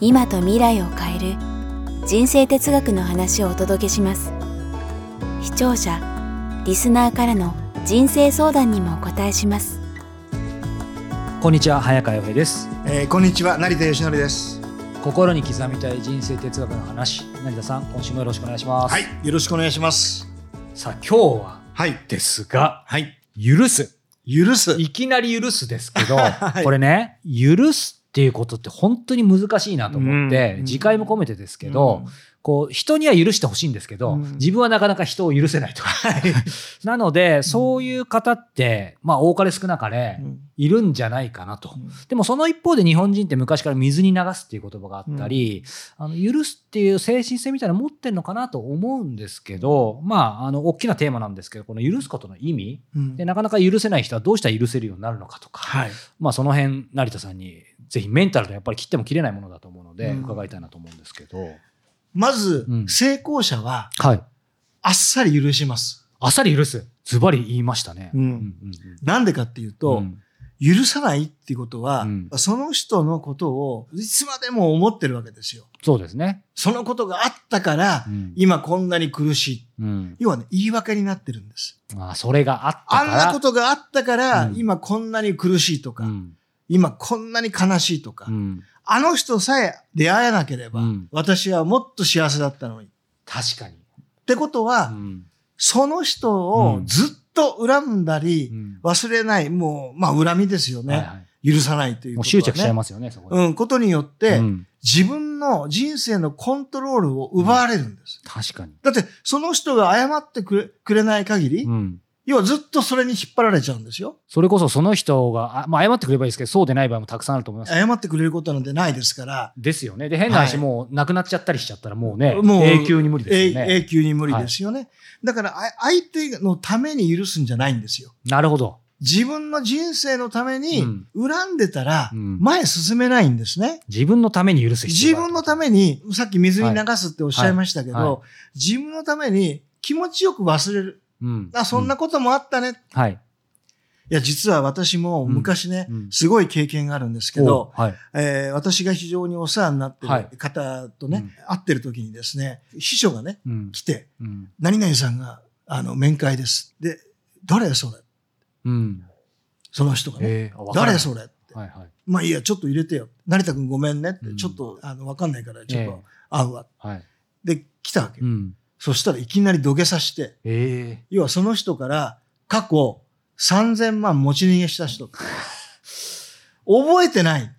今と未来を変える人生哲学の話をお届けします。視聴者リスナーからの人生相談にもお答えします。こんにちは早川洋平です。えーこんにちは成田義則です。心に刻みたい人生哲学の話。成田さん今週もよろしくお願いします、はいよろしくお願いします。さあ今日ははい。ですがはい。許す。許す。いきなり許すですけど、はい。これね許すっていうことって本当に難しいなと思って、うん次回も込めてですけど、こう人には許してほしいんですけど、うん。自分はなかなか人を許せないと。なので、そういう方って、まあ多かれ少なかれうん。いるんじゃないかなと。でもその一方で日本人って昔から水に流すっていう言葉があったり、あの許すっていう精神性みたいなの持ってるのかなと思うんですけど、まあ、あの、大きなテーマなんですけど、この許すことの意味。うん。で、なかなか許せない人はどうしたら許せるようになるのかとか、はい。まあその辺、成田さんにぜひメンタルでやっぱり切っても切れないものだと思うので、うん。伺いたいなと思うんですけど。まず、うん。成功者ははい。あっさり許します。あっさり許す。ズバリ言いましたね。うん。うんなんでかっていううんと、うん。許さないっていうことは、うん。その人のことをいつまでも思ってるわけですよ。そうですね。そのことがあったから、うん。今こんなに苦しい。うん。要はね言い訳になってるんです。あそれがあったあから。んなことがあったから、うん。今こんなに苦しいとか、うん今こんなに悲しいとか、うんあの人さえ出会えなければ、うん私はもっと幸せだったのに。っ確かに。てことは、うんその人をずっと恨んだり、うん忘れない、もう、まあ恨みですよね。はいはい許さないというね。執着しちゃいますよね、そこで。うん、ことによって、うん自分の人生のコントロールを奪われるんです。確かに。だって、その人が謝ってくれくれない限り、うん要はずっとそれに引っ張られちゃうんですよ。それこそその人が、あまあ、謝ってくればいいですけど、そうでない場合もたくさんあると思います。謝ってくれることなんてないですから、ですよね。で、変な話、はいもうなくなっちゃったりしちゃったら、もうね、もう永久に無理ですよ永ね。永久に無理ですよね。だから、あ相手のために許すんじゃないんですよ。なるほど。自分の人生のためにうん恨んでたらうん前進めないんですね。自分のために許す必自分のために、さっき水に流すっておっしゃいましたけど、はいはい自分のために気持ちよく忘れる。うんあ、そんなこともあったね。いはい。や、実は私も昔ね、うんうんすごい経験があるんですけど、おはい。えー私が非常にお世話になってはいる方とね、うん会ってる時にですね、秘書がね、うん来て、うん何々さんが、あの、面会です。で、誰それ？うん。その人がね。えー誰それ？って。はいはい。まあいいや、ちょっと入れてよ。成田くんごめんねって、うんちょっと、あの、わかんないから、ちょっえと会うわ。えはい。で、来たわけ。うん。そしたらいきなり土下座して、ええ要はその人から過去3000万持ち逃げした人。覚えてない。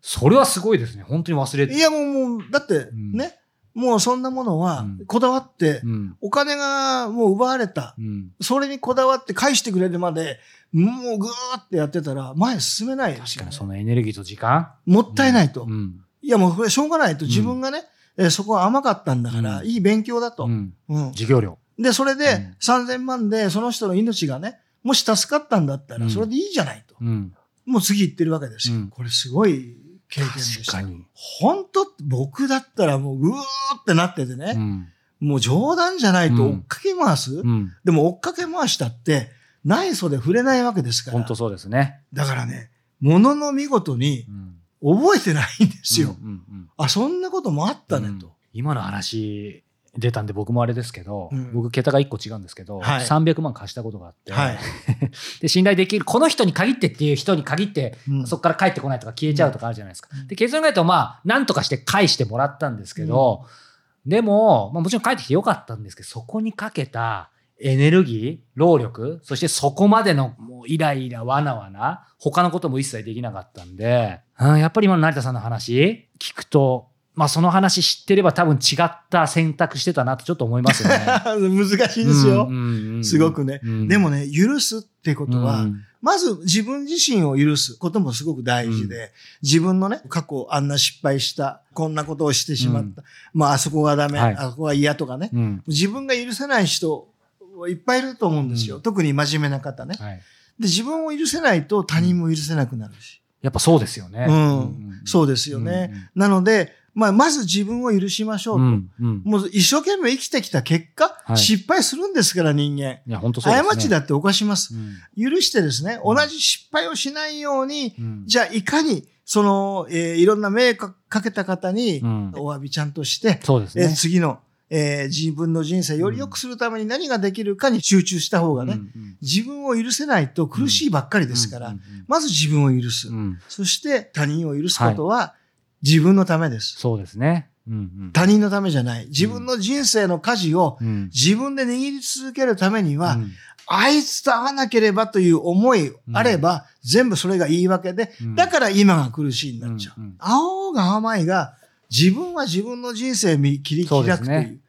それはすごいですね。本当に忘れて。いやもう、もう、だってんね、もうそんなものはうんこだわってう、ん。お金がもう奪われた。うん。それにこだわって返してくれるまで、もうぐーってやってたら前進めないね確かに。そのエネルギーと時間。もったいないと。うん。いやもうこれしょうがないと。自分がね、えーそこは甘かったんだから、うんいい勉強だと。うん。うん授業料。で、それでうん3000万でその人の命がね、もし助かったんだったら、うんそれでいいじゃないと。うん。もう次行ってるわけですよ。うんこれすごい経験でした。確かに。本当僕だったらもううーってなっててね、うん。もう冗談じゃないとうん追っかけ回す、うん。でも追っかけ回したって内装で触れないわけですから。本当そうですね。だからね、ものの見事にうん。覚えてないんですよ。うんうんうんあ、そんなこともあったねうんと。今の話出たんで僕もあれですけど、うん僕桁が1個違うんですけど、はい300万貸したことがあって、はい。で信頼できるこの人に限ってっていう人に限って、うんそこから帰ってこないとか消えちゃうとかあるじゃないですか。うんで結論から言うとまあなんとかして返してもらったんですけど、でも、まあ、もちろん帰ってきてよかったんですけどそこにかけたエネルギー労力そしてそこまでのもうイライラわなわな他のことも一切できなかったんで、うん、やっぱり今の成田さんの話聞くとまあその話知ってれば多分違った選択してたなとちょっと思いますよね。難しいですよ。うんうんうんすごくね。うん。でもね、許すってことは、うん。まず自分自身を許すこともすごく大事で、自分のね、過去あんな失敗した、こんなことをしてしまった、まああそこがダメ、はい。あそこが嫌とかね、うん。自分が許せない人い。っぱい。い。ると思うんですよ。うん特に真面目な方ね。はい、で、自分を許せない。と他人も許せなくなるし。やっぱそうですよね。うんそうですよね。なので、まあ、まず自分を許しましょうと。うんうんもう一生懸命生きてきた結果、はい。失敗するんだから人間。い。や、本当そうですね。過ちだって犯します。うん許してですね、同じ失敗をしない。ように、うんじゃあい。かに、その、えーい。ろんな迷惑かけた方に、お詫びちゃんとして、そうですね。えー次の、えー自分の人生より良くするために何ができるかに集中した方がね、うんうん自分を許せないと苦しいばっかりですから、うんうんまず自分を許す。うんうんそして他人を許すことは自分のためです。そうですね。うんうん他人のためじゃない。自分の人生の舵をうん自分で握り続けるためには、うんあいつと会わなければという思いあれば、全部それが言い訳で、うんだから今が苦しいになっちゃう。うんうん青が甘いが、自分は自分の人生を見切り開くという。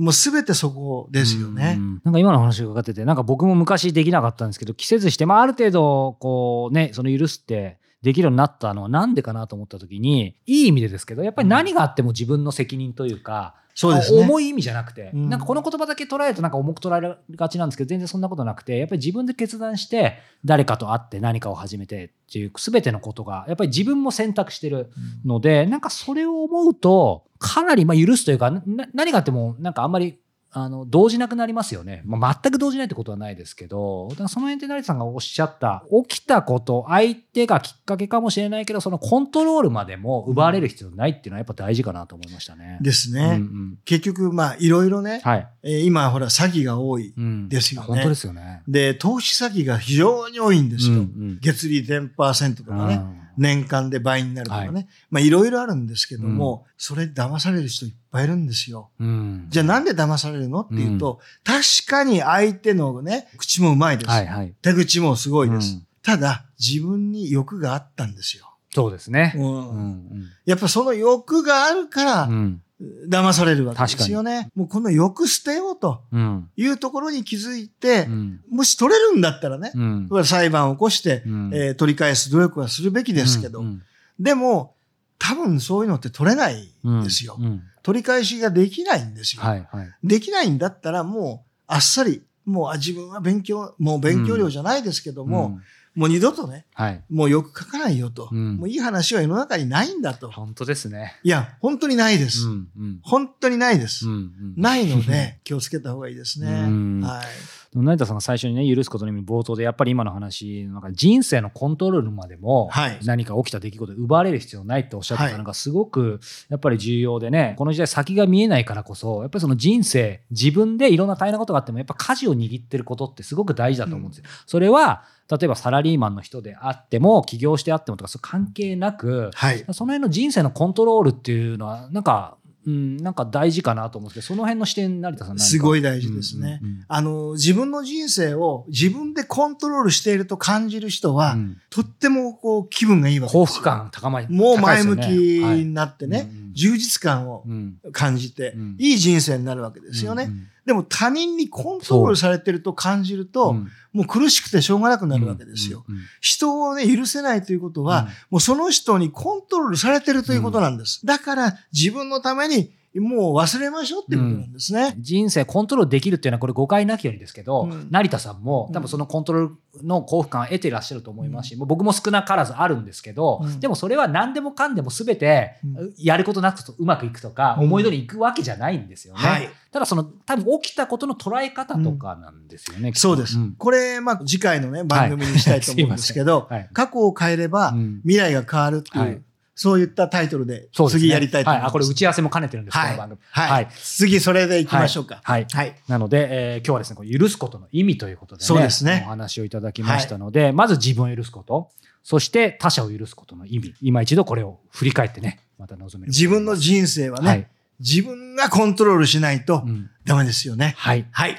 もうすべてそこですよね。うんなんか今の話がかかってて、なんか僕も昔できなかったんですけど、季節して、まあある程度、こうね、その許すってできるようになったのはなんでかなと思った時に、いい意味でですけど、やっぱり何があっても自分の責任というか、そうですね。重い意味じゃなくて、うん。なんかこの言葉だけ捉えるとなんか重く捉えがちなんですけど、全然そんなことなくて、やっぱり自分で決断して、誰かと会って何かを始めてっていう全てのことが、やっぱり自分も選択してるので、なんかそれを思うと、かなりまあ許すというか、な何があっても、なんかあんまり、あの、動じなくなりますよね。まあ、全く動じないってことはないですけど、だからその辺で成田さんがおっしゃった、起きたこと、相手がきっかけかもしれないけど、そのコントロールまでも奪われる必要ないっていうのはやっぱ大事かなと思いましたね。ですね。うんうん結局、まあ、いろいろね、はい。えー今ほら詐欺が多い。うんですよね本当ですよね。で、投資詐欺が非常に多いんですよ。うんうん月利10%とかね。うん年間で倍になるとかね。はいまあいろいろあるんですけども、それで騙される人いっぱいいるんですよ。うんじゃあなんで騙されるのっていうと、確かに相手のね、口もうまいです。はいはい。手口もすごいです。うんただ、自分に欲があったんですよ。そうですね。うんうんうんやっぱその欲があるから、うん騙されるわけですよね。もうこの欲捨てようとうん。いうところに気づいて、うん。もし取れるんだったらね、うん。裁判を起こして、うん。えー取り返す努力はするべきですけど、うん。でも、多分そういうのって取れないんですよ。取り返しができないんですよ。はいはい。できないんだったらもうあっさり、もうあ自分は勉強、もう勉強量じゃないですけども、うんもう二度とね、はい。もうよく書かないよと、うんもういい話は世の中にないんだと。本当ですね。いや、本当にないです。うんうん本当にないです。うんうんないので、気をつけた方がいいですね。うんはい。成田さんが最初にね許すことの意味冒頭でやっぱり今の話の中で人生のコントロールまでもはい何か起きた出来事で奪われる必要ないっておっしゃってはいたのがすごくやっぱり重要でねこの時代先が見えないからこそやっぱりその人生自分でいろんな大変なことがあってもやっぱ舵を握ってることってすごく大事だと思うんですよ。それは例えばサラリーマンの人であっても起業してあってもとかそう関係なくはい。その辺の人生のコントロールっていうのはなんか、うん、なんか大事かなと思うんですけどその辺の視点成田さんすごい大事ですね。うんうんうん。あの、自分の人生を自分でコントロールしていると感じる人は、うん。とってもこう気分がいいわけですよ。幸福感高まりもう前向きになってね、はい。うんうん充実感をうん。感じて、うん。いい人生になるわけですよね。うんでも他人にコントロールされてると感じると、うん。もう苦しくてしょうがなくなるわけですよ。人をね、許せないということは、うんもうその人にコントロールされてるということなんです。だから自分のためにもう忘れましょうっていうことなんですね。人生コントロールできるっていうのはこれ誤解なきようにですけど、うん。成田さんも多分そのコントロールの幸福感を得ていらっしゃると思いますし、もう僕も少なからずあるんですけど、うん。でもそれは何でもかんでも全てうん。やることなくとうまくいくとか、うん。思い通りにいくわけじゃないんですよね。はい。ただその多分起きたことの捉え方とかなんですよね。そうです。ん。これ、まあ、次回のね、番組にしたいと思うんですけど、はい。過去を変えればうん。未来が変わるっていう、はいそういったタイトルで次やりたいと思います。はい、あこれ打ち合わせも兼ねてるんです、はいこの番組。はい。はい次それで行きましょうか。はい。はい。なので、えー今日はですね、これ許すことの意味ということでね、そうですねお話をいただきましたので、まず自分を許すこと、そして他者を許すことの意味、今一度これを振り返ってね、また臨める自分の人生はね、はい。自分がコントロールしないとうんダメですよね。はい。はい。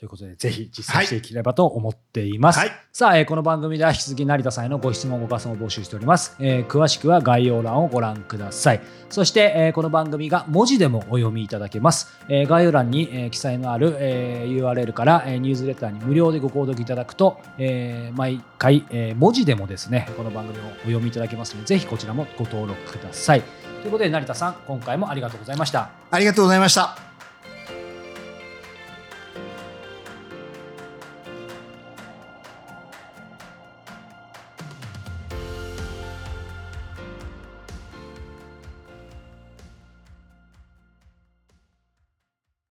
ということで、ぜひ実践していければと思っています。はいさあ、えーこの番組では引き続き成田さんへのご質問、ご感想を募集しております。えー詳しくは概要欄をご覧ください。そして、えーこの番組が文字でもお読みいただけます。えー概要欄に、えー記載のある、えー URL から、えーニュースレターに無料でご購読いただくと、えー毎回、えー文字でもですね、この番組をお読みいただけますので、ぜひこちらもご登録ください。ということで、成田さん、今回もありがとうございました。ありがとうございました。